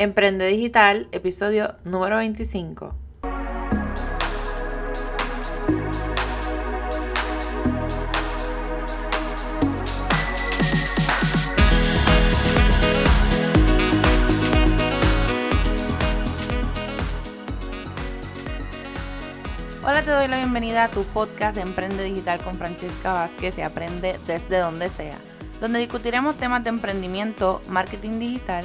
Emprende Digital, episodio número 25. Hola, te doy la bienvenida a tu podcast Emprende Digital con Francesca Vázquez y aprende desde donde sea, donde discutiremos temas de emprendimiento, marketing digital,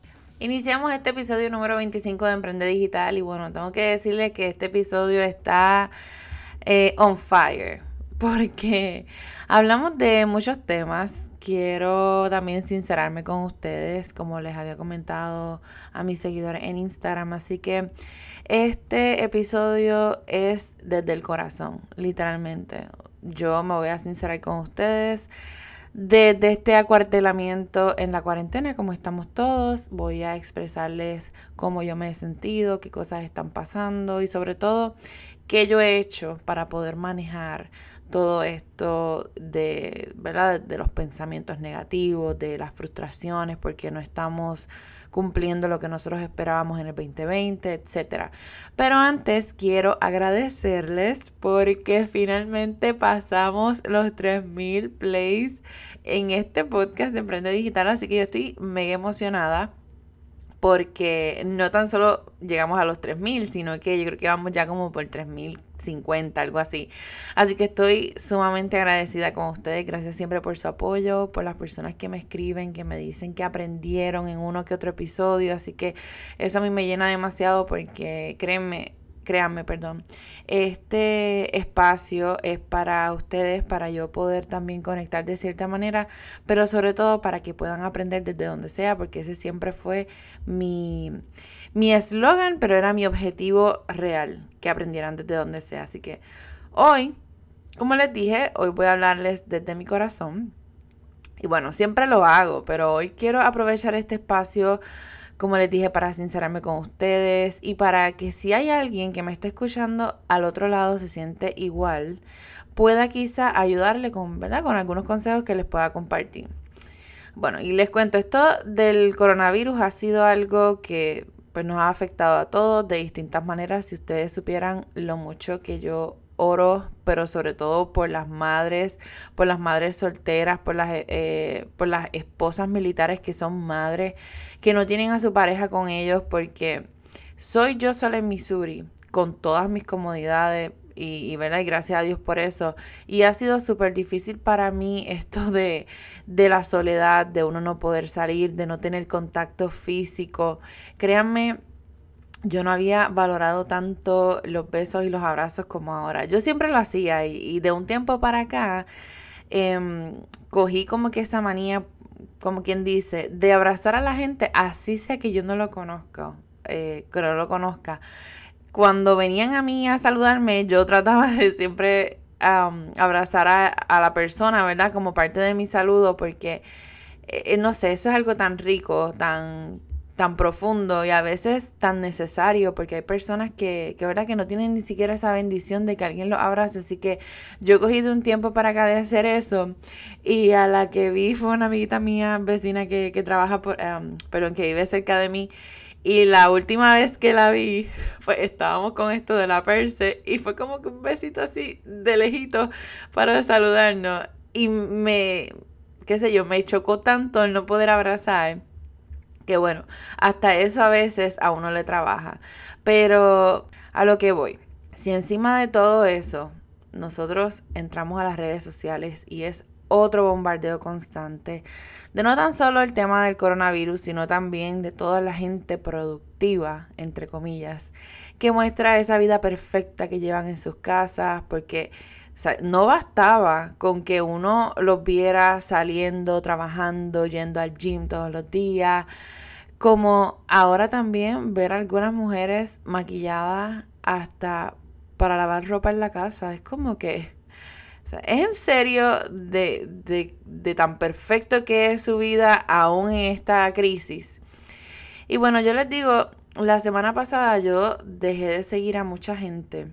Iniciamos este episodio número 25 de Emprende Digital y bueno, tengo que decirles que este episodio está eh, on fire porque hablamos de muchos temas. Quiero también sincerarme con ustedes, como les había comentado a mis seguidores en Instagram. Así que este episodio es desde el corazón, literalmente. Yo me voy a sincerar con ustedes desde este acuartelamiento en la cuarentena, como estamos todos, voy a expresarles cómo yo me he sentido, qué cosas están pasando y sobre todo qué yo he hecho para poder manejar todo esto de, ¿verdad? de los pensamientos negativos, de las frustraciones, porque no estamos cumpliendo lo que nosotros esperábamos en el 2020, etc. Pero antes quiero agradecerles porque finalmente pasamos los 3000 plays en este podcast de Emprende Digital, así que yo estoy mega emocionada porque no tan solo llegamos a los 3000, sino que yo creo que vamos ya como por 3050, algo así. Así que estoy sumamente agradecida con ustedes. Gracias siempre por su apoyo, por las personas que me escriben, que me dicen que aprendieron en uno que otro episodio. Así que eso a mí me llena demasiado porque créanme, créanme, perdón, este espacio es para ustedes, para yo poder también conectar de cierta manera, pero sobre todo para que puedan aprender desde donde sea, porque ese siempre fue mi mi eslogan, pero era mi objetivo real, que aprendieran desde donde sea. Así que hoy, como les dije, hoy voy a hablarles desde mi corazón. Y bueno, siempre lo hago, pero hoy quiero aprovechar este espacio como les dije, para sincerarme con ustedes y para que si hay alguien que me está escuchando al otro lado se siente igual, pueda quizá ayudarle con, ¿verdad? con algunos consejos que les pueda compartir. Bueno, y les cuento, esto del coronavirus ha sido algo que pues, nos ha afectado a todos de distintas maneras. Si ustedes supieran lo mucho que yo oro, pero sobre todo por las madres, por las madres solteras, por las, eh, por las esposas militares que son madres, que no tienen a su pareja con ellos, porque soy yo sola en Missouri, con todas mis comodidades, y, y, y gracias a Dios por eso. Y ha sido súper difícil para mí esto de, de la soledad, de uno no poder salir, de no tener contacto físico. Créanme yo no había valorado tanto los besos y los abrazos como ahora. Yo siempre lo hacía y, de un tiempo para acá em, cogí como que esa manía, como quien dice, de abrazar a la gente, así sea que yo no lo conozco, eh, que no lo conozca. Cuando venían a mí a saludarme, yo trataba de siempre abrazar a, la persona, ¿verdad? Como parte de mi saludo, porque, eh, no sé, eso es algo tan rico, tan tan profundo y a veces tan necesario porque hay personas que, que verdad que no tienen ni siquiera esa bendición de que alguien los abrace. Así que yo he cogido un tiempo para acá de hacer eso y a la que vi fue una amiguita mía vecina que, que trabaja por um, pero que vive cerca de mí. Y la última vez que la vi, pues estábamos con esto de la perse y fue como que un besito así de lejito para saludarnos. Y me, qué sé yo, me chocó tanto el no poder abrazar que bueno, hasta eso a veces a uno le trabaja. Pero a lo que voy, si encima de todo eso nosotros entramos a las redes sociales y es otro bombardeo constante de no tan solo el tema del coronavirus, sino también de toda la gente productiva, entre comillas, que muestra esa vida perfecta que llevan en sus casas, porque no bastaba con que uno los viera saliendo, trabajando, yendo al gym todos los días, como ahora también ver algunas mujeres maquilladas hasta para lavar ropa en la casa. Es como que... ¿Es en serio de, de, de tan perfecto que es su vida aún en esta crisis? Y bueno, yo les digo, la semana pasada yo dejé de seguir a mucha gente.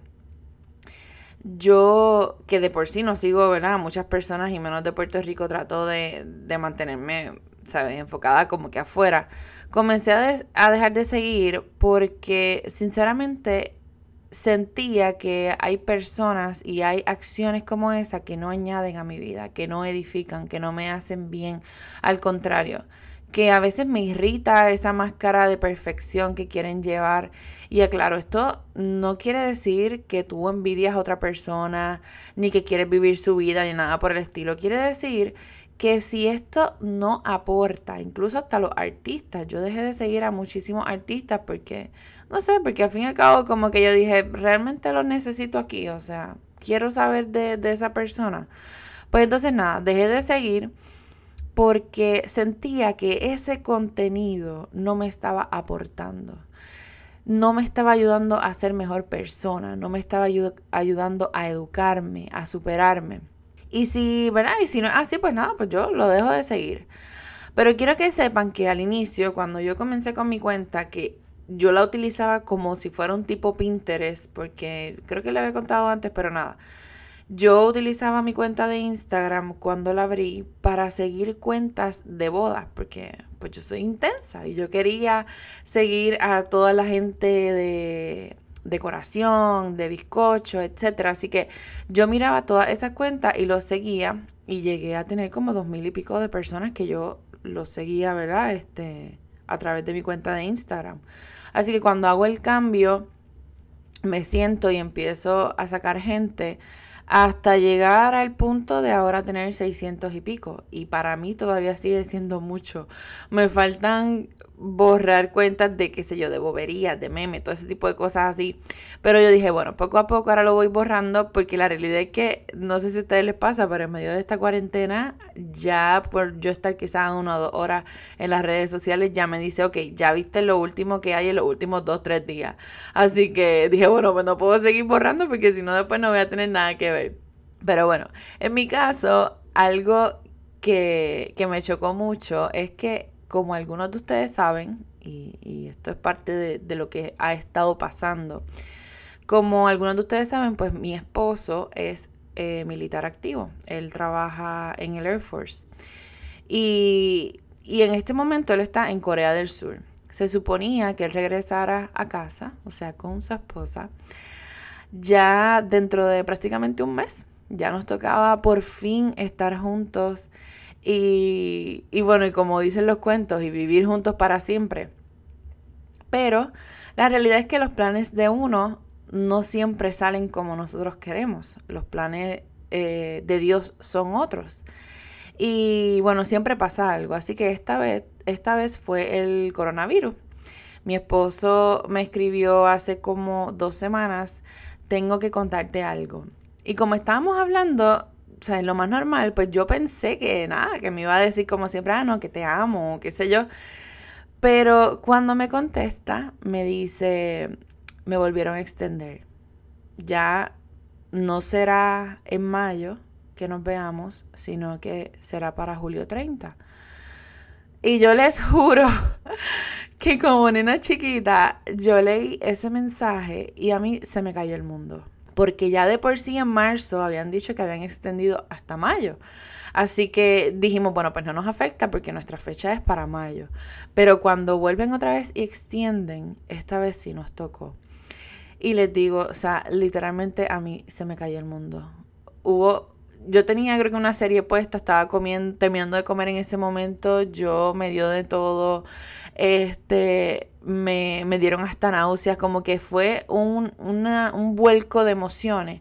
Yo, que de por sí no sigo, ¿verdad? A muchas personas y menos de Puerto Rico, trato de, de mantenerme, ¿sabes? Enfocada como que afuera. Comencé a, a dejar de seguir porque, sinceramente, sentía que hay personas y hay acciones como esa que no añaden a mi vida, que no edifican, que no me hacen bien. Al contrario, que a veces me irrita esa máscara de perfección que quieren llevar. Y aclaro, esto no quiere decir que tú envidias a otra persona, ni que quieres vivir su vida, ni nada por el estilo. Quiere decir que si esto no aporta, incluso hasta los artistas, yo dejé de seguir a muchísimos artistas porque, no sé, porque al fin y al cabo como que yo dije, realmente lo necesito aquí, o sea, quiero saber de, de esa persona. Pues entonces nada, dejé de seguir porque sentía que ese contenido no me estaba aportando, no me estaba ayudando a ser mejor persona, no me estaba ayudando a educarme, a superarme. Y si. Y si no es así, pues nada, pues yo lo dejo de seguir. Pero quiero que sepan que al inicio, cuando yo comencé con mi cuenta, que yo la utilizaba como si fuera un tipo Pinterest, porque creo que le había contado antes, pero nada. Yo utilizaba mi cuenta de Instagram cuando la abrí para seguir cuentas de bodas, porque pues yo soy intensa y yo quería seguir a toda la gente de decoración, de bizcocho, etcétera. Así que yo miraba todas esas cuentas y los seguía y llegué a tener como dos mil y pico de personas que yo los seguía, ¿verdad? Este, a través de mi cuenta de Instagram. Así que cuando hago el cambio, me siento y empiezo a sacar gente hasta llegar al punto de ahora tener 600 y pico. Y para mí todavía sigue siendo mucho. Me faltan borrar cuentas de, qué sé yo, de boberías, de meme, todo ese tipo de cosas así. Pero yo dije, bueno, poco a poco ahora lo voy borrando porque la realidad es que, no sé si a ustedes les pasa, pero en medio de esta cuarentena, ya por yo estar quizás una o dos horas en las redes sociales, ya me dice, ok, ya viste lo último que hay en los últimos dos, tres días. Así que dije, bueno, pues no puedo seguir borrando porque si no después no voy a tener nada que ver. Pero bueno, en mi caso, algo que, que me chocó mucho es que como algunos de ustedes saben, y, esto es parte de, lo que ha estado pasando, como algunos de ustedes saben, pues mi esposo es eh, militar activo. Él trabaja en el Air Force. Y, y en este momento él está en Corea del Sur. Se suponía que él regresara a casa, o sea, con su esposa, ya dentro de prácticamente un mes. Ya nos tocaba por fin estar juntos y, bueno, y como dicen los cuentos, y vivir juntos para siempre. Pero la realidad es que los planes de uno no siempre salen como nosotros queremos. Los planes eh, de Dios son otros. Y bueno, siempre pasa algo. Así que esta vez, esta vez fue el coronavirus. Mi esposo me escribió hace como dos semanas, tengo que contarte algo. Y como estábamos hablando, o sea, en lo más normal, pues yo pensé que nada, que me iba a decir como siempre, ah, no, que te amo, qué sé yo. Pero cuando me contesta, me dice, me volvieron a extender. Ya no será en mayo que nos veamos, sino que será para julio 30. Y yo les juro que como nena chiquita, yo leí ese mensaje y a mí se me cayó el mundo porque ya de por sí en marzo habían dicho que habían extendido hasta mayo. Así que dijimos, bueno, pues no nos afecta porque nuestra fecha es para mayo. Pero cuando vuelven otra vez y extienden, esta vez sí nos tocó. Y les digo, o sea, literalmente a mí se me cayó el mundo. Hubo, yo tenía creo que una serie puesta, estaba comiendo, terminando de comer en ese momento, yo me dio de todo, este, me, me dieron hasta náuseas, como que fue un, un vuelco de emociones,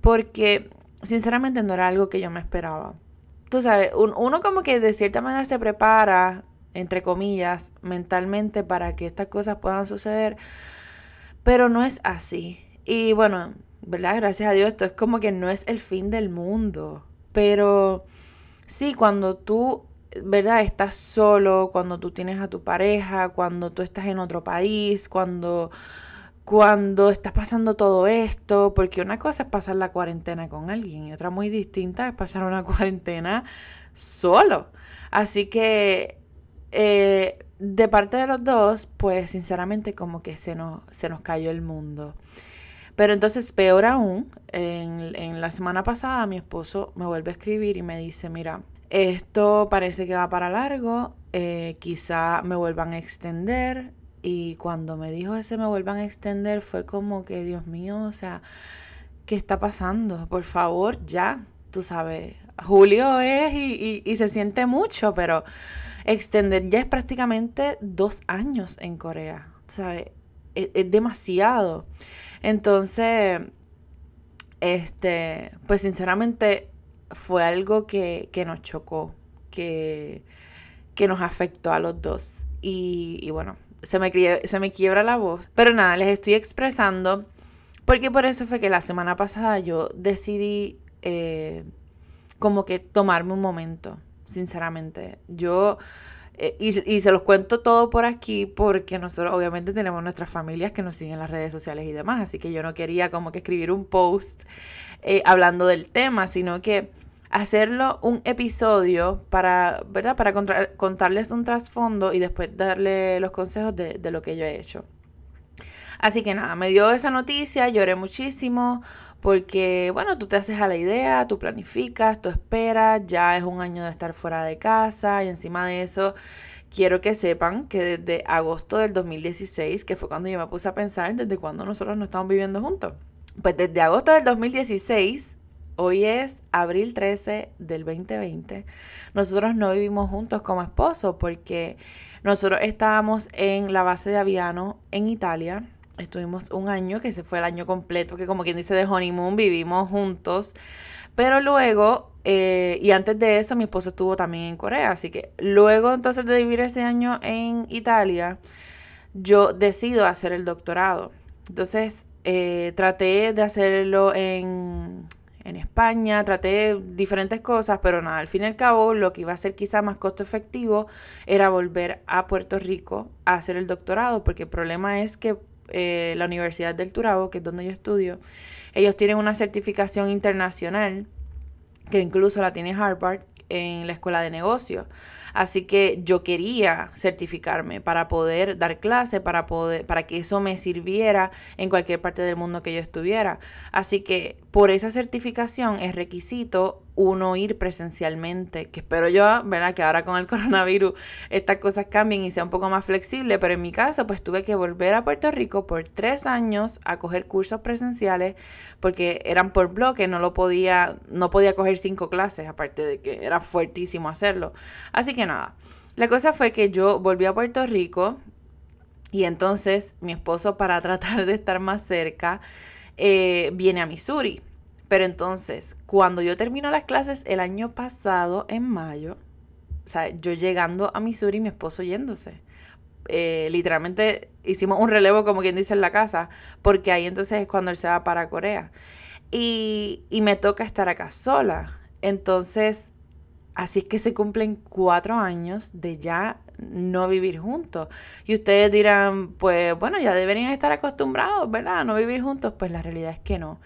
porque sinceramente no era algo que yo me esperaba. Tú sabes, uno como que de cierta manera se prepara, entre comillas, mentalmente para que estas cosas puedan suceder, pero no es así. Y bueno, ¿verdad? Gracias a Dios, esto es como que no es el fin del mundo, pero sí, cuando tú ¿verdad? Estás solo, cuando tú tienes a tu pareja, cuando tú estás en otro país, cuando cuando está pasando todo esto, porque una cosa es pasar la cuarentena con alguien y otra muy distinta es pasar una cuarentena solo. Así que eh, de parte de los dos, pues sinceramente como que se nos, se nos cayó el mundo. Pero entonces, peor aún, en, la semana pasada mi esposo me vuelve a escribir y me dice, mira, esto parece que va para largo, eh, quizá me vuelvan a extender. Y cuando me dijo ese me vuelvan a extender fue como que, Dios mío, o sea, ¿qué está pasando? Por favor, ya, tú sabes, julio es y, y se siente mucho, pero extender ya es prácticamente dos años en Corea, ¿sabes? Es, es demasiado. Entonces, este, pues sinceramente fue algo que, nos chocó, que, que, nos afectó a los dos. Y, bueno, se me, se me quiebra la voz. Pero nada, les estoy expresando, porque por eso fue que la semana pasada yo decidí eh, como que tomarme un momento, sinceramente. Yo eh, y, se los cuento todo por aquí porque nosotros obviamente tenemos nuestras familias que nos siguen en las redes sociales y demás, así que yo no quería como que escribir un post eh, hablando del tema, sino que hacerlo un episodio para, ¿verdad? Para contarles un trasfondo y después darle los consejos de, de lo que yo he hecho. Así que nada, me dio esa noticia, lloré muchísimo porque, bueno, tú te haces a la idea, tú planificas, tú esperas, ya es un año de estar fuera de casa y encima de eso quiero que sepan que desde agosto del 2016, que fue cuando yo me puse a pensar desde cuando nosotros no estamos viviendo juntos, pues desde agosto del 2016 Hoy es abril 13 del 2020. Nosotros no vivimos juntos como esposos porque nosotros estábamos en la base de Aviano en Italia Estuvimos un año, que se fue el año completo, que como quien dice de honeymoon, vivimos juntos. Pero luego, eh, y antes de eso, mi esposo estuvo también en Corea. Así que luego entonces de vivir ese año en Italia, yo decido hacer el doctorado. Entonces, eh, traté de hacerlo en, en España, traté diferentes cosas, pero nada, al fin y al cabo lo que iba a ser quizá más costo efectivo era volver a Puerto Rico a hacer el doctorado, porque el problema es que eh, la Universidad del Turabo, que es donde yo estudio, ellos tienen una certificación internacional, que incluso la tiene Harvard, en la escuela de negocios. Así que yo quería certificarme para poder dar clase, para poder, para que eso me sirviera en cualquier parte del mundo que yo estuviera. Así que por esa certificación es requisito uno ir presencialmente, que espero yo, ¿verdad? Que ahora con el coronavirus estas cosas cambien y sea un poco más flexible, pero en mi caso pues tuve que volver a Puerto Rico por tres años a coger cursos presenciales porque eran por bloque, no lo podía, no podía coger cinco clases, aparte de que era fuertísimo hacerlo. Así que nada. La cosa fue que yo volví a Puerto Rico y entonces mi esposo, para tratar de estar más cerca, eh, viene a Missouri. Pero entonces, cuando yo termino las clases el año pasado, en mayo, o sea, yo llegando a Missouri y mi esposo yéndose. Eh, literalmente hicimos un relevo, como quien dice, en la casa, porque ahí entonces es cuando él se va para Corea. Y, y me toca estar acá sola. Entonces, Así es que se cumplen cuatro años de ya no vivir juntos. Y ustedes dirán, pues bueno, ya deberían estar acostumbrados, ¿verdad? A no vivir juntos. Pues la realidad es que no.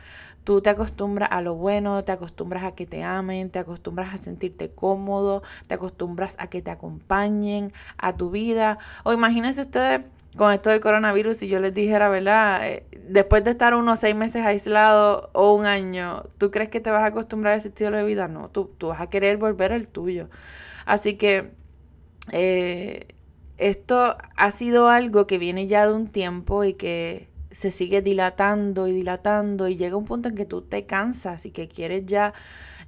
Tú te acostumbras a lo bueno, te acostumbras a que te amen, te acostumbras a sentirte cómodo, te acostumbras a que te acompañen a tu vida. O imagínense ustedes con esto del coronavirus, si yo les dijera, ¿verdad? Eh, después de estar unos seis meses aislado o un año, ¿tú crees que te vas a acostumbrar a ese estilo de vida? No, tú, tú vas a querer volver al tuyo. Así que eh, esto ha sido algo que viene ya de un tiempo y que se sigue dilatando y dilatando y llega un punto en que tú te cansas y que quieres ya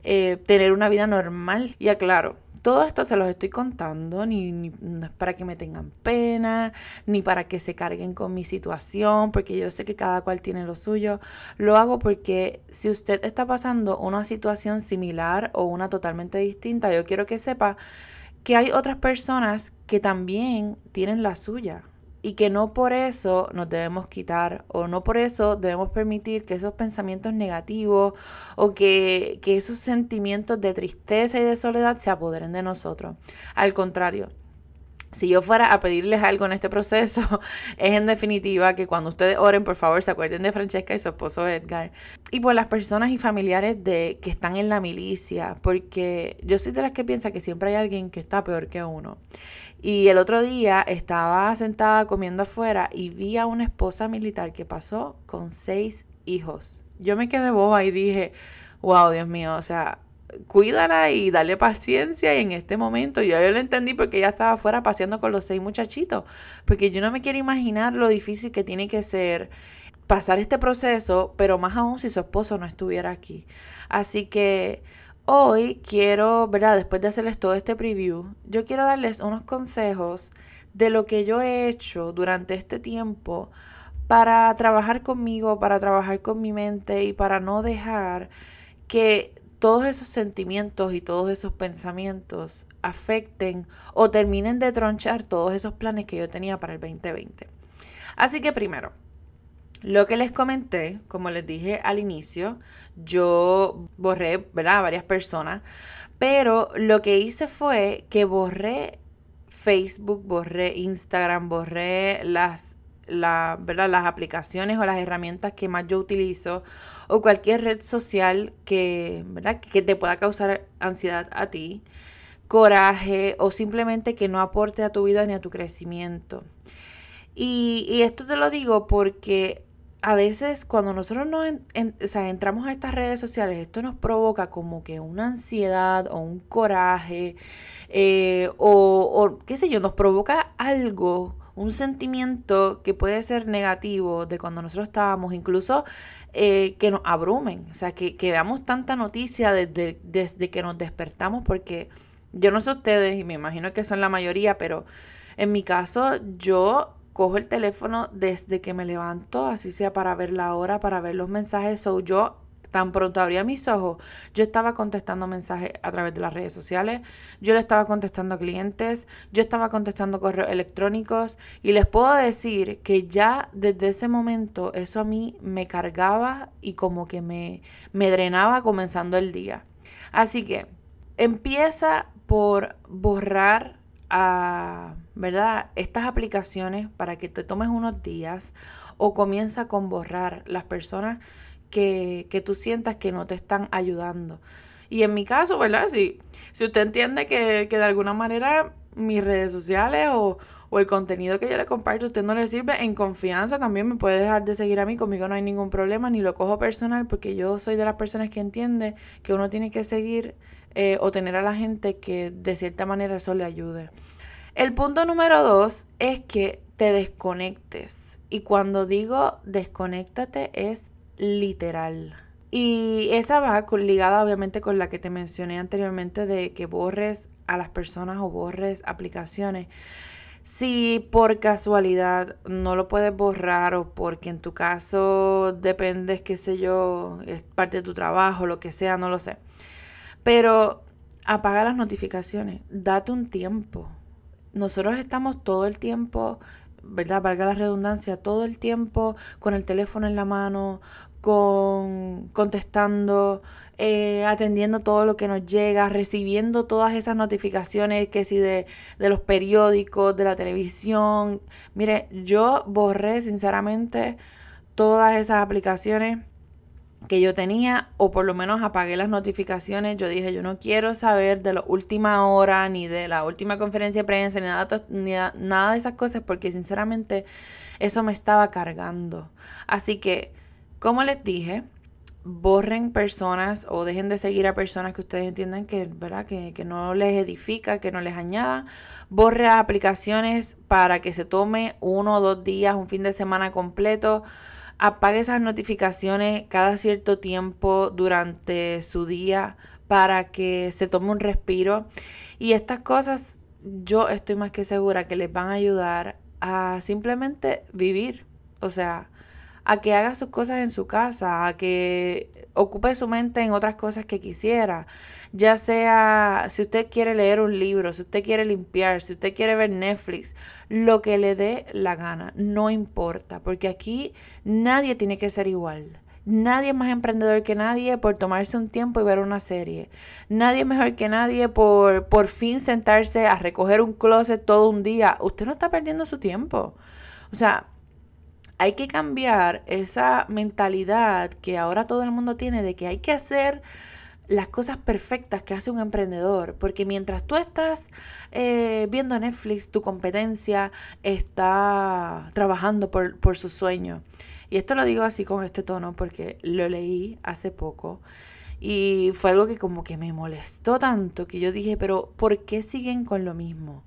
eh, tener una vida normal. Y aclaro, todo esto se los estoy contando, ni, no es para que me tengan pena, ni para que se carguen con mi situación, porque yo sé que cada cual tiene lo suyo. Lo hago porque si usted está pasando una situación similar o una totalmente distinta, yo quiero que sepa que hay otras personas que también tienen la suya y que no por eso nos debemos quitar o no por eso debemos permitir que esos pensamientos negativos o que, que esos sentimientos de tristeza y de soledad se apoderen de nosotros. Al contrario, si yo fuera a pedirles algo en este proceso, es en definitiva que cuando ustedes oren, por favor, se acuerden de Francesca y su esposo Edgar. Y por las personas y familiares de que están en la milicia, porque yo soy de las que piensa que siempre hay alguien que está peor que uno. Y el otro día estaba sentada comiendo afuera y vi a una esposa militar que pasó con seis hijos. Yo me quedé boba y dije, wow, Dios mío, o sea, cuídala y dale paciencia. Y en este momento ya yo lo entendí porque ella estaba afuera paseando con los seis muchachitos. Porque yo no me quiero imaginar lo difícil que tiene que ser pasar este proceso, pero más aún si su esposo no estuviera aquí. Así que hoy quiero, ¿verdad? Después de hacerles todo este preview, yo quiero darles unos consejos de lo que yo he hecho durante este tiempo para trabajar conmigo, para trabajar con mi mente y para no dejar que todos esos sentimientos y todos esos pensamientos afecten o terminen de tronchar todos esos planes que yo tenía para el 2020. Así que primero, lo que les comenté, como les dije al inicio, yo borré, ¿verdad? varias personas, pero lo que hice fue que borré Facebook, borré Instagram, borré las la, ¿verdad? las aplicaciones o las herramientas que más yo utilizo o cualquier red social que, ¿verdad? que te pueda causar ansiedad a ti, coraje o simplemente que no aporte a tu vida ni a tu crecimiento. Y, esto te lo digo porque a veces cuando nosotros nos entramos a estas redes sociales, esto nos provoca como que una ansiedad o un coraje eh, o, o qué sé yo, nos provoca algo un sentimiento que puede ser negativo de cuando nosotros estábamos, incluso eh, que nos abrumen, o sea, que, veamos tanta noticia desde, desde que nos despertamos, porque yo no sé ustedes, y me imagino que son la mayoría, pero en mi caso yo cojo el teléfono desde que me levanto, así sea para ver la hora, para ver los mensajes, o yo Tan pronto abría mis ojos, yo estaba contestando mensajes a través de las redes sociales, yo le estaba contestando a clientes, yo estaba contestando correos electrónicos y les puedo decir que ya desde ese momento eso a mí me cargaba y como que me, me drenaba comenzando el día. Así que empieza por borrar a, ¿verdad? Estas aplicaciones para que te tomes unos días o comienza con borrar las personas que, tú sientas que no te están ayudando. Y en mi caso, ¿verdad? Si, si usted entiende que, de alguna manera mis redes sociales o, o, el contenido que yo le comparto a usted no le sirve, en confianza también me puede dejar de seguir a mí. Conmigo no hay ningún problema, ni lo cojo personal, porque yo soy de las personas que entiende que uno tiene que seguir eh, o tener a la gente que de cierta manera eso le ayude. El punto número dos es que te desconectes. Y cuando digo desconéctate es literal. Y esa va ligada obviamente con la que te mencioné anteriormente de que borres a las personas o borres aplicaciones. Si por casualidad no lo puedes borrar o porque en tu caso dependes, qué sé yo, es parte de tu trabajo, lo que sea, no lo sé. Pero apaga las notificaciones, date un tiempo. Nosotros estamos todo el tiempo ¿verdad? Valga la redundancia, todo el tiempo con el teléfono en la mano, con contestando, eh, atendiendo todo lo que nos llega, recibiendo todas esas notificaciones que si de, de los periódicos, de la televisión. Mire, yo borré sinceramente todas esas aplicaciones que yo tenía o por lo menos apagué las notificaciones. Yo dije, yo no quiero saber de la última hora ni de la última conferencia de prensa ni nada, ni nada de esas cosas porque sinceramente eso me estaba cargando. Así que, como les dije, borren personas o dejen de seguir a personas que ustedes entiendan que, ¿verdad? Que, que no les edifica, que no les añada. Borre aplicaciones para que se tome uno o dos días, un fin de semana completo apague esas notificaciones cada cierto tiempo durante su día para que se tome un respiro. Y estas cosas yo estoy más que segura que les van a ayudar a simplemente vivir. O sea, a que haga sus cosas en su casa, a que ocupe su mente en otras cosas que quisiera. Ya sea si usted quiere leer un libro, si usted quiere limpiar, si usted quiere ver Netflix, lo que le dé la gana, no importa, porque aquí nadie tiene que ser igual. Nadie es más emprendedor que nadie por tomarse un tiempo y ver una serie. Nadie es mejor que nadie por por fin sentarse a recoger un closet todo un día. Usted no está perdiendo su tiempo. O sea, hay que cambiar esa mentalidad que ahora todo el mundo tiene de que hay que hacer las cosas perfectas que hace un emprendedor, porque mientras tú estás eh, viendo Netflix, tu competencia está trabajando por, por su sueño. Y esto lo digo así con este tono porque lo leí hace poco y fue algo que como que me molestó tanto que yo dije, pero ¿por qué siguen con lo mismo?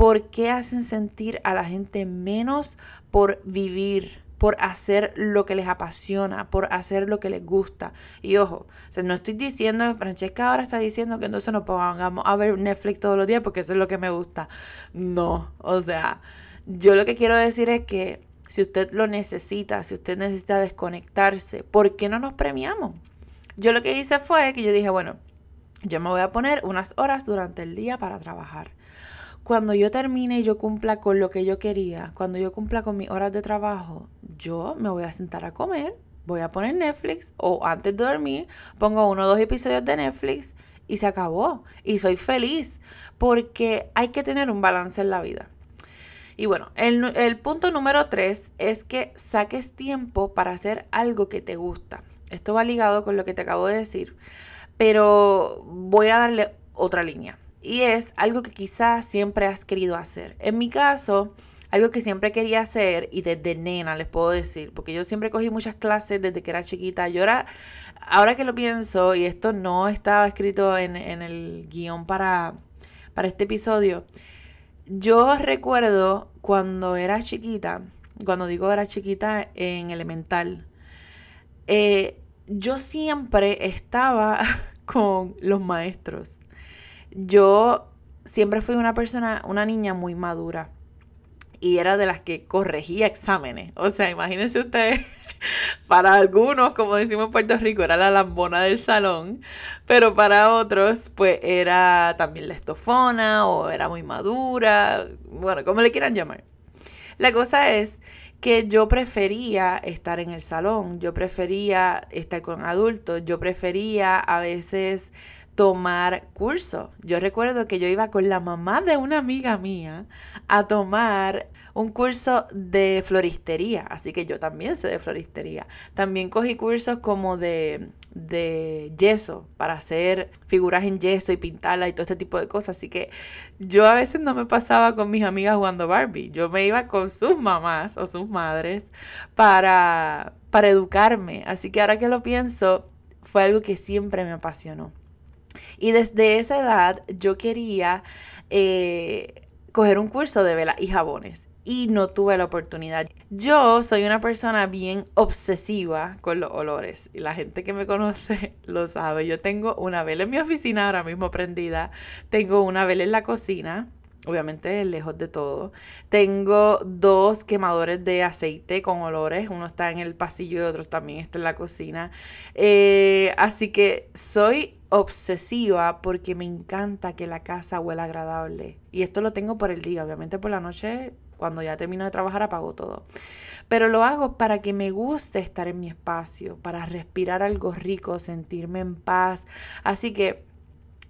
¿Por qué hacen sentir a la gente menos por vivir? por hacer lo que les apasiona, por hacer lo que les gusta. Y ojo, o no estoy diciendo, Francesca ahora está diciendo que no se nos pongamos a ver Netflix todos los días porque eso es lo que me gusta. No, o sea, yo lo que quiero decir es que si usted lo necesita, si usted necesita desconectarse, ¿por qué no nos premiamos? Yo lo que hice fue que yo dije, bueno, yo me voy a poner unas horas durante el día para trabajar cuando yo termine y yo cumpla con lo que yo quería, cuando yo cumpla con mis horas de trabajo, yo me voy a sentar a comer, voy a poner Netflix o antes de dormir pongo uno o dos episodios de Netflix y se acabó. Y soy feliz porque hay que tener un balance en la vida. Y bueno, el, punto número tres es que saques tiempo para hacer algo que te gusta. Esto va ligado con lo que te acabo de decir, pero voy a darle otra línea y es algo que quizás siempre has querido hacer. En mi caso, algo que siempre quería hacer y desde nena les puedo decir, porque yo siempre cogí muchas clases desde que era chiquita. Yo era, ahora que lo pienso, y esto no estaba escrito en, el guion para, para este episodio, yo recuerdo cuando era chiquita, cuando digo era chiquita en elemental, eh, yo siempre estaba con los maestros yo siempre fui una persona, una niña muy madura. Y era de las que corregía exámenes. O sea, imagínense ustedes, para algunos, como decimos en Puerto Rico, era la lambona del salón. Pero para otros, pues era también la estofona o era muy madura. Bueno, como le quieran llamar. La cosa es que yo prefería estar en el salón, yo prefería estar con adultos, yo prefería a veces tomar curso. Yo recuerdo que yo iba con la mamá de una amiga mía a tomar un curso de floristería, así que yo también sé de floristería. También cogí cursos como de, de yeso para hacer figuras en yeso y pintarla y todo este tipo de cosas. Así que yo a veces no me pasaba con mis amigas jugando Barbie, yo me iba con sus mamás o sus madres para, para educarme. Así que ahora que lo pienso, fue algo que siempre me apasionó. Y desde esa edad yo quería eh, coger un curso de vela y jabones y no tuve la oportunidad. Yo soy una persona bien obsesiva con los olores y la gente que me conoce lo sabe. Yo tengo una vela en mi oficina ahora mismo prendida, tengo una vela en la cocina obviamente lejos de todo. Tengo dos quemadores de aceite con olores, uno está en el pasillo y otro también está en la cocina. Eh, así que soy obsesiva porque me encanta que la casa huela agradable. Y esto lo tengo por el día, obviamente por la noche, cuando ya termino de trabajar, apago todo. Pero lo hago para que me guste estar en mi espacio, para respirar algo rico, sentirme en paz. Así que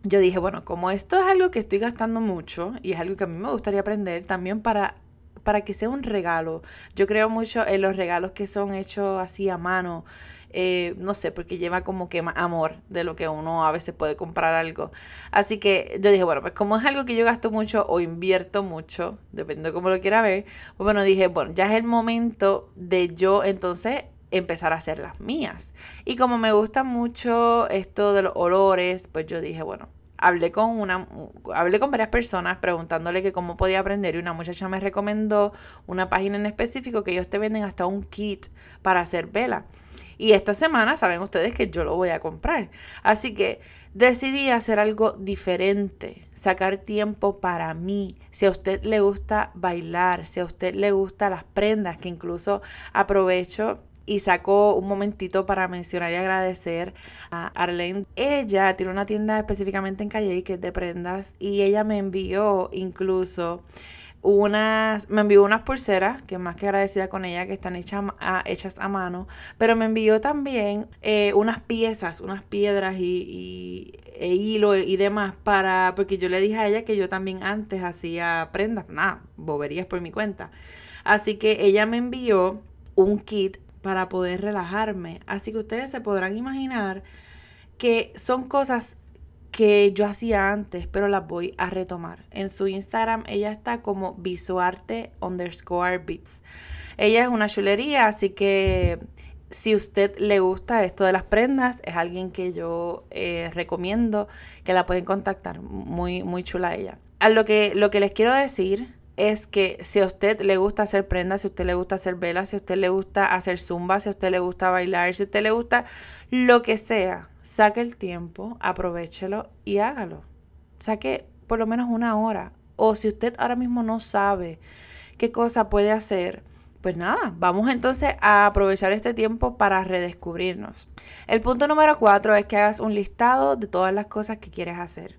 yo dije, bueno, como esto es algo que estoy gastando mucho y es algo que a mí me gustaría aprender, también para, para que sea un regalo. Yo creo mucho en los regalos que son hechos así a mano. Eh, no sé, porque lleva como que más amor de lo que uno a veces puede comprar algo. Así que yo dije, bueno, pues como es algo que yo gasto mucho o invierto mucho, depende de cómo lo quiera ver, pues bueno, dije, bueno, ya es el momento de yo entonces empezar a hacer las mías. Y como me gusta mucho esto de los olores, pues yo dije, bueno, hablé con una hablé con varias personas preguntándole que cómo podía aprender y una muchacha me recomendó una página en específico que ellos te venden hasta un kit para hacer vela. Y esta semana saben ustedes que yo lo voy a comprar. Así que decidí hacer algo diferente, sacar tiempo para mí. Si a usted le gusta bailar, si a usted le gusta las prendas, que incluso aprovecho y sacó un momentito para mencionar y agradecer a Arlene. Ella tiene una tienda específicamente en Calle que es de prendas y ella me envió incluso unas, me envió unas pulseras, que más que agradecida con ella, que están hechas a, hechas a mano, pero me envió también eh, unas piezas, unas piedras y, e hilo y demás para, porque yo le dije a ella que yo también antes hacía prendas, nada, boberías por mi cuenta. Así que ella me envió un kit para poder relajarme. Así que ustedes se podrán imaginar que son cosas que yo hacía antes, pero las voy a retomar. En su Instagram ella está como visuarte underscore beats. Ella es una chulería, así que si usted le gusta esto de las prendas, es alguien que yo eh, recomiendo que la pueden contactar. Muy, muy chula ella. A lo que, lo que les quiero decir es que si a usted le gusta hacer prendas, si a usted le gusta hacer velas, si a usted le gusta hacer zumba, si a usted le gusta bailar, si a usted le gusta lo que sea, saque el tiempo, aprovechelo y hágalo. Saque por lo menos una hora. O si usted ahora mismo no sabe qué cosa puede hacer, pues nada, vamos entonces a aprovechar este tiempo para redescubrirnos. El punto número cuatro es que hagas un listado de todas las cosas que quieres hacer.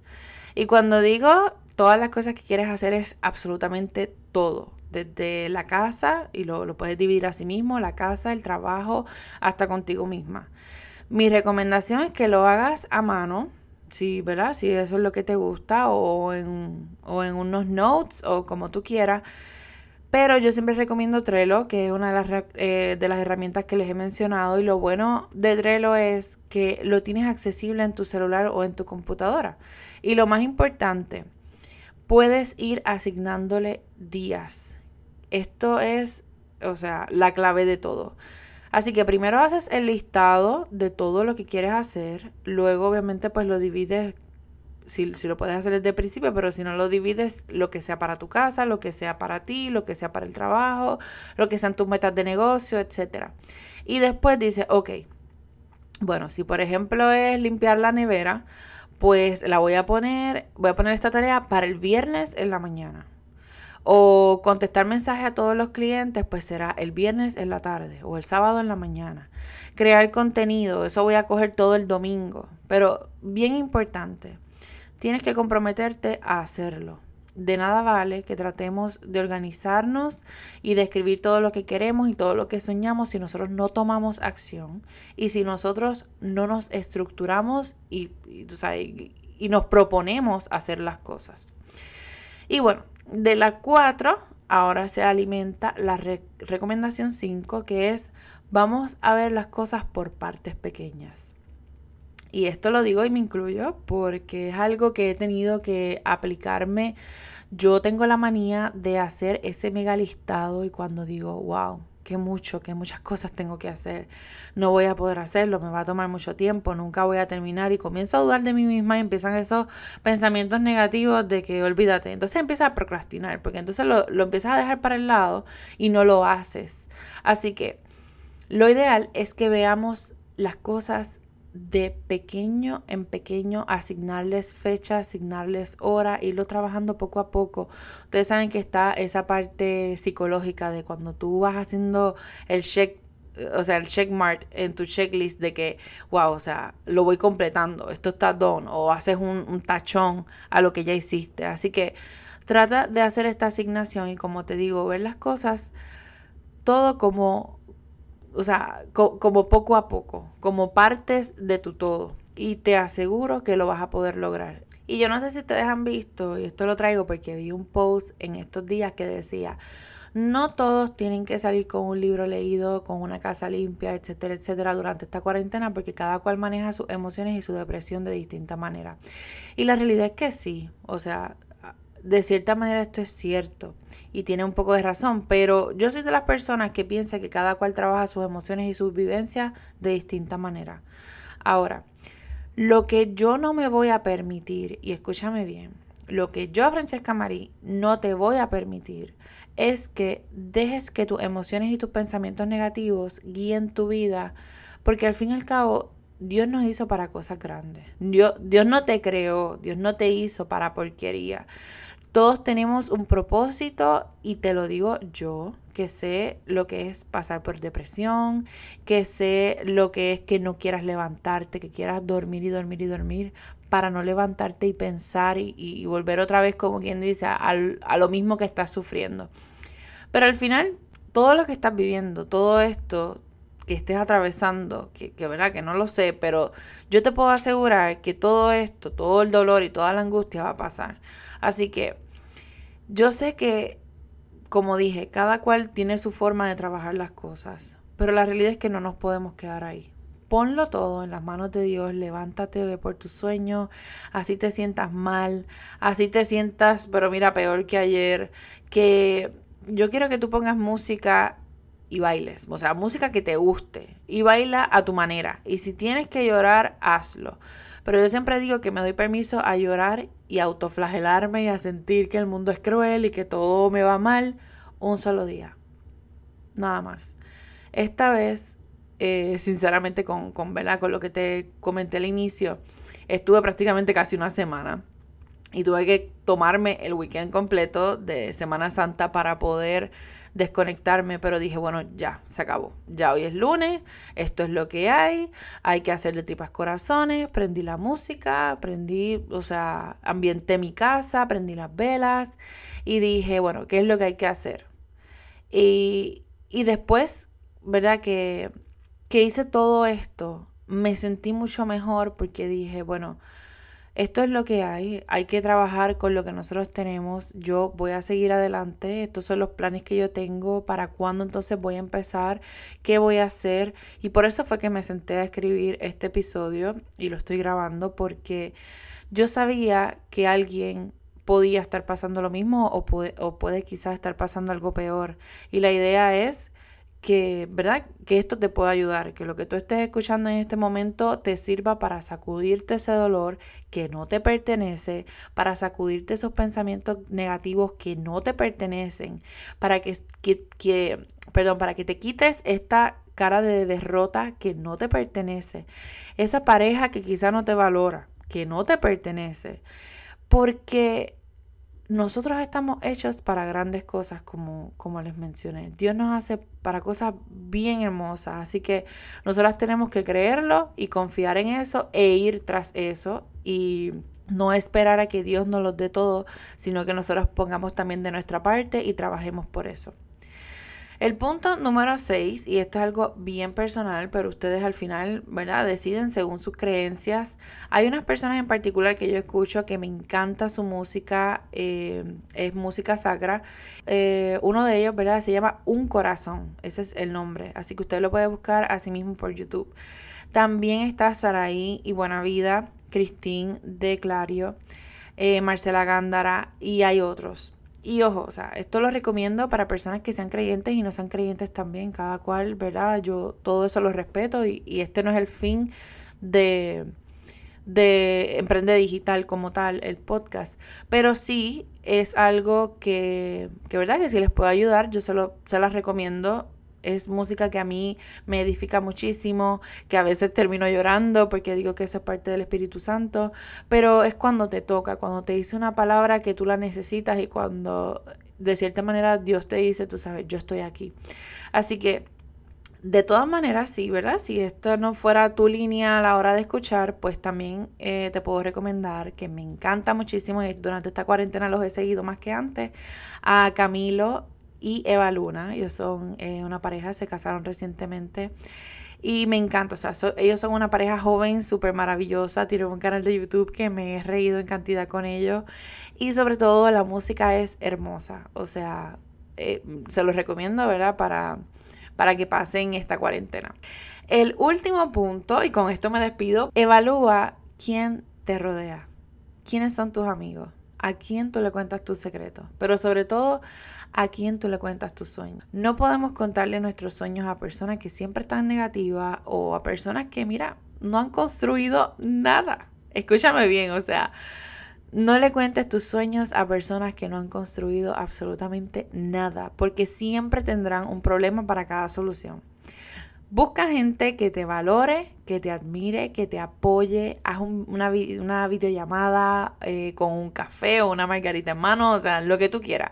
Y cuando digo todas las cosas que quieres hacer es absolutamente todo. Desde la casa, y lo, lo puedes dividir a sí mismo, la casa, el trabajo, hasta contigo misma. Mi recomendación es que lo hagas a mano, si, ¿verdad? Si eso es lo que te gusta, o en, o en unos notes, o como tú quieras. Pero yo siempre recomiendo Trello, que es una de las, eh, de las herramientas que les he mencionado. Y lo bueno de Trello es que lo tienes accesible en tu celular o en tu computadora. Y lo más importante, puedes ir asignándole días. Esto es, o sea, la clave de todo. Así que primero haces el listado de todo lo que quieres hacer. Luego, obviamente, pues lo divides si, lo puedes hacer desde el principio, pero si no lo divides, lo que sea para tu casa, lo que sea para ti, lo que sea para el trabajo, lo que sean tus metas de negocio, etc. Y después dices, ok, bueno, si por ejemplo es limpiar la nevera, pues la voy a poner, voy a poner esta tarea para el viernes en la mañana. O contestar mensajes a todos los clientes, pues será el viernes en la tarde o el sábado en la mañana. Crear contenido, eso voy a coger todo el domingo. Pero bien importante, tienes que comprometerte a hacerlo. De nada vale que tratemos de organizarnos y de escribir todo lo que queremos y todo lo que soñamos si nosotros no tomamos acción y si nosotros no nos estructuramos y, y, nos proponemos hacer las cosas. Y bueno, de la 4 ahora se alimenta la recomendación 5 que es vamos a ver las cosas por partes pequeñas. Y esto lo digo y me incluyo porque es algo que he tenido que aplicarme. Yo tengo la manía de hacer ese mega listado y cuando digo, wow, qué mucho, qué muchas cosas tengo que hacer, no voy a poder hacerlo, me va a tomar mucho tiempo, nunca voy a terminar y comienzo a dudar de mí misma y empiezan esos pensamientos negativos de que olvídate. Entonces empiezas a procrastinar porque entonces lo, lo empiezas a dejar para el lado y no lo haces. Así que lo ideal es que veamos las cosas de pequeño en pequeño, asignarles fecha, asignarles hora, irlo trabajando poco a poco. Ustedes saben que está esa parte psicológica de cuando tú vas haciendo el check, o sea, el checkmark en tu checklist de que, wow, o sea, lo voy completando, esto está done, o haces un tachón a lo que ya hiciste. Así que trata de hacer esta asignación y como te digo, ver las cosas todo como o sea, como poco a poco, como partes de tu todo. Y te aseguro que lo vas a poder lograr. Y yo no sé si ustedes han visto, y esto lo traigo porque vi un post en estos días que decía, no todos tienen que salir con un libro leído, con una casa limpia, etcétera, etcétera, durante esta cuarentena, porque cada cual maneja sus emociones y su depresión de distinta manera. Y la realidad es que sí, o sea, de cierta manera esto es cierto y tiene un poco de razón, pero yo soy de las personas que piensa que cada cual trabaja sus emociones y sus vivencias de distinta manera. Ahora, lo que yo no me voy a permitir, y escúchame bien, lo que yo, Francesca Marí, no te voy a permitir es que dejes que tus emociones y tus pensamientos negativos guíen tu vida, porque al fin y al cabo Dios nos hizo para cosas grandes. Dios, Dios no te creó, Dios no te hizo para porquería. Todos tenemos un propósito y te lo digo yo, que sé lo que es pasar por depresión, que sé lo que es que no quieras levantarte, que quieras dormir y dormir y dormir para no levantarte y pensar y, volver otra vez, como quien dice, a, a lo mismo que estás sufriendo. Pero al final, todo lo que estás viviendo, todo esto que estés atravesando, que, que, verdad que no lo sé, pero yo te puedo asegurar que todo esto, todo el dolor y toda la angustia va a pasar. Así que yo sé que como dije, cada cual tiene su forma de trabajar las cosas, pero la realidad es que no nos podemos quedar ahí. Ponlo todo en las manos de Dios, levántate, ve por tu sueño, así te sientas mal, así te sientas, pero mira, peor que ayer, que yo quiero que tú pongas música y bailes, o sea, música que te guste y baila a tu manera. Y si tienes que llorar, hazlo. Pero yo siempre digo que me doy permiso a llorar y autoflagelarme y a sentir que el mundo es cruel y que todo me va mal un solo día. Nada más. Esta vez, eh, sinceramente, con, con, con lo que te comenté al inicio, estuve prácticamente casi una semana y tuve que tomarme el weekend completo de Semana Santa para poder desconectarme, pero dije, bueno, ya, se acabó. Ya hoy es lunes, esto es lo que hay, hay que hacer de tripas corazones, prendí la música, prendí, o sea, ambienté mi casa, prendí las velas y dije, bueno, ¿qué es lo que hay que hacer? Y, y después, ¿verdad? Que, que hice todo esto, me sentí mucho mejor porque dije, bueno, esto es lo que hay, hay que trabajar con lo que nosotros tenemos, yo voy a seguir adelante, estos son los planes que yo tengo, para cuándo entonces voy a empezar, qué voy a hacer. Y por eso fue que me senté a escribir este episodio y lo estoy grabando porque yo sabía que alguien podía estar pasando lo mismo o puede, o puede quizás estar pasando algo peor. Y la idea es que, ¿verdad? Que esto te pueda ayudar, que lo que tú estés escuchando en este momento te sirva para sacudirte ese dolor que no te pertenece, para sacudirte esos pensamientos negativos que no te pertenecen, para que, que, perdón, para que te quites esta cara de derrota que no te pertenece, esa pareja que quizá no te valora, que no te pertenece, porque nosotros estamos hechos para grandes cosas, como, como les mencioné. Dios nos hace para cosas bien hermosas, así que nosotras tenemos que creerlo y confiar en eso e ir tras eso y no esperar a que Dios nos lo dé todo, sino que nosotros pongamos también de nuestra parte y trabajemos por eso. El punto número 6, y esto es algo bien personal, pero ustedes al final, ¿verdad? Deciden según sus creencias. Hay unas personas en particular que yo escucho que me encanta su música, eh, es música sacra. Eh, uno de ellos, ¿verdad? Se llama Un Corazón, ese es el nombre, así que usted lo puede buscar así mismo por YouTube. También está Saraí y Buena Vida, Cristín de Clario, eh, Marcela Gándara y hay otros. Y ojo, o sea, esto lo recomiendo para personas que sean creyentes y no sean creyentes también, cada cual, ¿verdad? Yo todo eso lo respeto y, este no es el fin de, de Emprende Digital como tal, el podcast, pero sí es algo que, que ¿verdad? Que si les puedo ayudar, yo se, lo, se las recomiendo es música que a mí me edifica muchísimo, que a veces termino llorando porque digo que eso es parte del Espíritu Santo, pero es cuando te toca, cuando te dice una palabra que tú la necesitas y cuando de cierta manera Dios te dice, tú sabes, yo estoy aquí. Así que de todas maneras, sí, ¿verdad? Si esto no fuera tu línea a la hora de escuchar, pues también eh, te puedo recomendar que me encanta muchísimo y durante esta cuarentena los he seguido más que antes a Camilo y Eva Luna. Ellos son eh, una pareja, se casaron recientemente. Y me encanta, o sea, ellos son una pareja joven, súper maravillosa. Tienen un canal de YouTube que me he reído en cantidad con ellos. Y sobre todo la música es hermosa. O sea, eh, se los recomiendo, ¿verdad? Para, para que pasen esta cuarentena. El último punto, y con esto me despido, evalúa quién te rodea. ¿Quiénes son tus amigos? ¿A quién tú le cuentas tus secretos? Pero sobre todo, a quién tú le cuentas tus sueños. No podemos contarle nuestros sueños a personas que siempre están negativas o a personas que, mira, no han construido nada. Escúchame bien, o sea, no le cuentes tus sueños a personas que no han construido absolutamente nada, porque siempre tendrán un problema para cada solución. Busca gente que te valore, que te admire, que te apoye. Haz una, una, videollamada eh, con un café o una margarita en mano, o sea, lo que tú quieras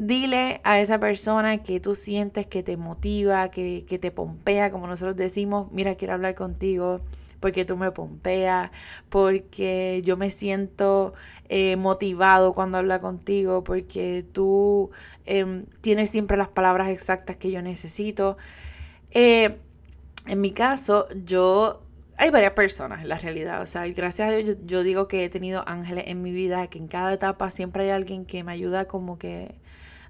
Dile a esa persona que tú sientes que te motiva, que, que te pompea, como nosotros decimos, mira, quiero hablar contigo porque tú me pompeas, porque yo me siento eh, motivado cuando habla contigo, porque tú em, tienes siempre las palabras exactas que yo necesito. Eh, en mi caso, yo hay varias personas en la realidad. O sea, gracias a Dios yo, digo que he tenido ángeles en mi vida, que en cada etapa siempre hay alguien que me ayuda como que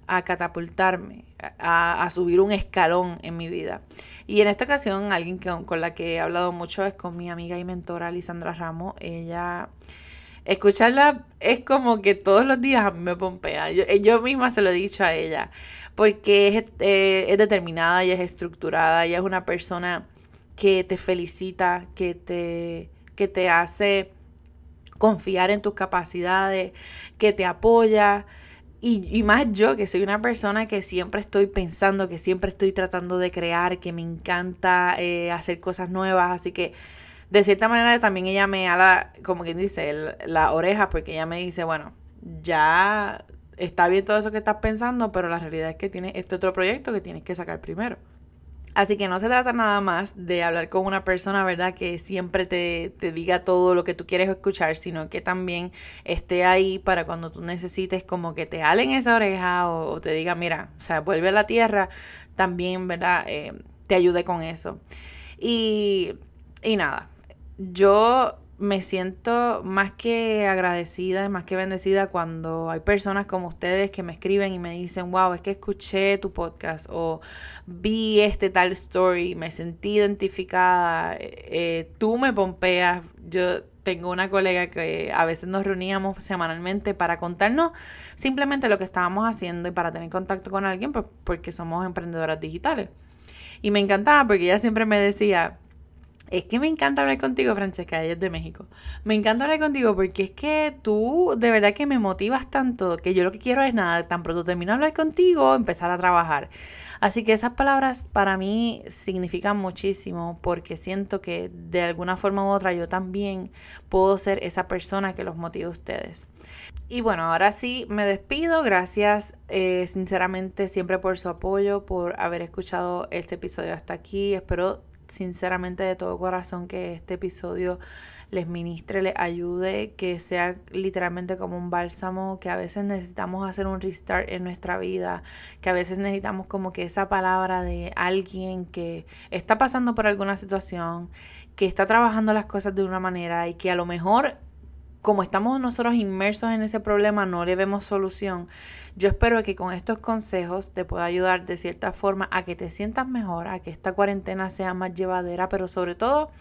a catapultarme, a, subir un escalón en mi vida. Y en esta ocasión, alguien con la que he hablado mucho es con mi amiga y mentora Lisandra Ramos. Ella, escucharla es como que todos los días me pompea. Yo, yo misma se lo he dicho a ella, porque es, eh, es determinada y es estructurada. Ella es una persona que te felicita, que te, que te hace confiar en tus capacidades, que te apoya. Y, más yo, que soy una persona que siempre estoy pensando, que siempre estoy tratando de crear, que me encanta eh, hacer cosas nuevas. Así que, de cierta manera, también ella me ala, como quien dice, la oreja, porque ella me dice, bueno, ya está bien todo eso que estás pensando, pero la realidad es que tienes este otro proyecto que tienes que sacar primero. Así que no se trata nada más de hablar con una persona, ¿verdad? Que siempre te, diga todo lo que tú quieres escuchar, sino que también esté ahí para cuando tú necesites como que te halen esa oreja o, te diga, mira, o sea, vuelve a la tierra, también, ¿verdad? Eh, te ayude con eso. Y, y nada, yo me siento más que agradecida más que bendecida cuando hay personas como ustedes que me escriben y me dicen, wow, es que escuché tu podcast o vi este tal story, me sentí identificada, eh, tú me pompeas. Yo tengo una colega que a veces nos reuníamos semanalmente para contarnos simplemente lo que estábamos haciendo y para tener contacto con alguien, pues porque somos emprendedoras digitales. Y me encantaba porque ella siempre me decía, es que me encanta hablar contigo, Francesca, ella es de México. Me encanta hablar contigo porque es que tú de verdad que me motivas tanto que yo lo que quiero es nada, tan pronto termino de hablar contigo, empezar a trabajar. Así que esas palabras para mí significan muchísimo porque siento que de alguna forma u otra yo también puedo ser esa persona que los motive a ustedes. Y bueno, ahora sí me despido. Gracias eh, sinceramente siempre por su apoyo, por haber escuchado este episodio hasta aquí. Espero sinceramente de todo corazón que este episodio les ministre, les ayude, que sea literalmente como un bálsamo, que a veces necesitamos hacer un restart en nuestra vida, que a veces necesitamos como que esa palabra de alguien que está pasando por alguna situación, que está trabajando las cosas de una manera y que a lo mejor como estamos nosotros inmersos en ese problema, no le vemos solución. Yo espero que con estos consejos te pueda ayudar de cierta forma a que te sientas mejor, a que esta cuarentena sea más llevadera, pero sobre todo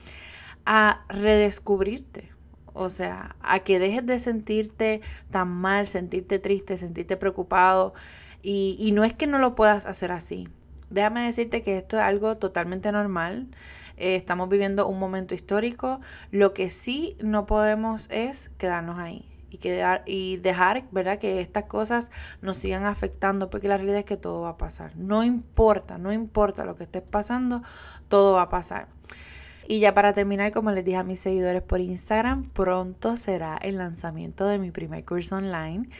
a redescubrirte. O sea, a que dejes de sentirte tan mal, sentirte triste, sentirte preocupado. Y, y no es que no lo puedas hacer así. Déjame decirte que esto es algo totalmente normal. Eh, estamos viviendo un momento histórico. Lo que sí no podemos es quedarnos ahí y, quedar, y dejar ¿verdad? que estas cosas nos sigan afectando, porque la realidad es que todo va a pasar. No importa, no importa lo que esté pasando, todo va a pasar. Y ya para terminar, como les dije a mis seguidores por Instagram, pronto será el lanzamiento de mi primer curso online,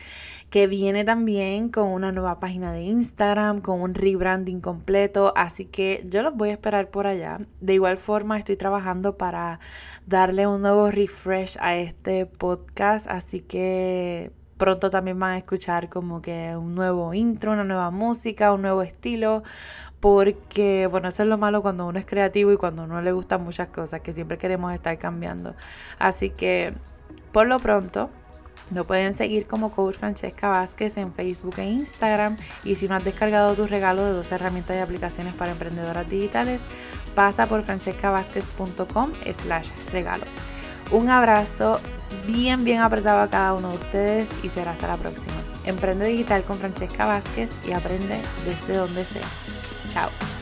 que viene también con una nueva página de Instagram, con un rebranding completo, así que yo los voy a esperar por allá. De igual forma, estoy trabajando para darle un nuevo refresh a este podcast, así que pronto también van a escuchar como que un nuevo intro, una nueva música, un nuevo estilo, porque, bueno, eso es lo malo cuando uno es creativo y cuando uno le gustan muchas cosas, que siempre queremos estar cambiando. Así que, por lo pronto, me pueden seguir como Coach Francesca Vázquez en Facebook e Instagram. Y si no has descargado tu regalo de dos herramientas y aplicaciones para emprendedoras digitales, pasa por francescavázquez.com slash regalo. Un abrazo bien, bien apretado a cada uno de ustedes y será hasta la próxima. Emprende digital con Francesca Vázquez y aprende desde donde sea. Ciao.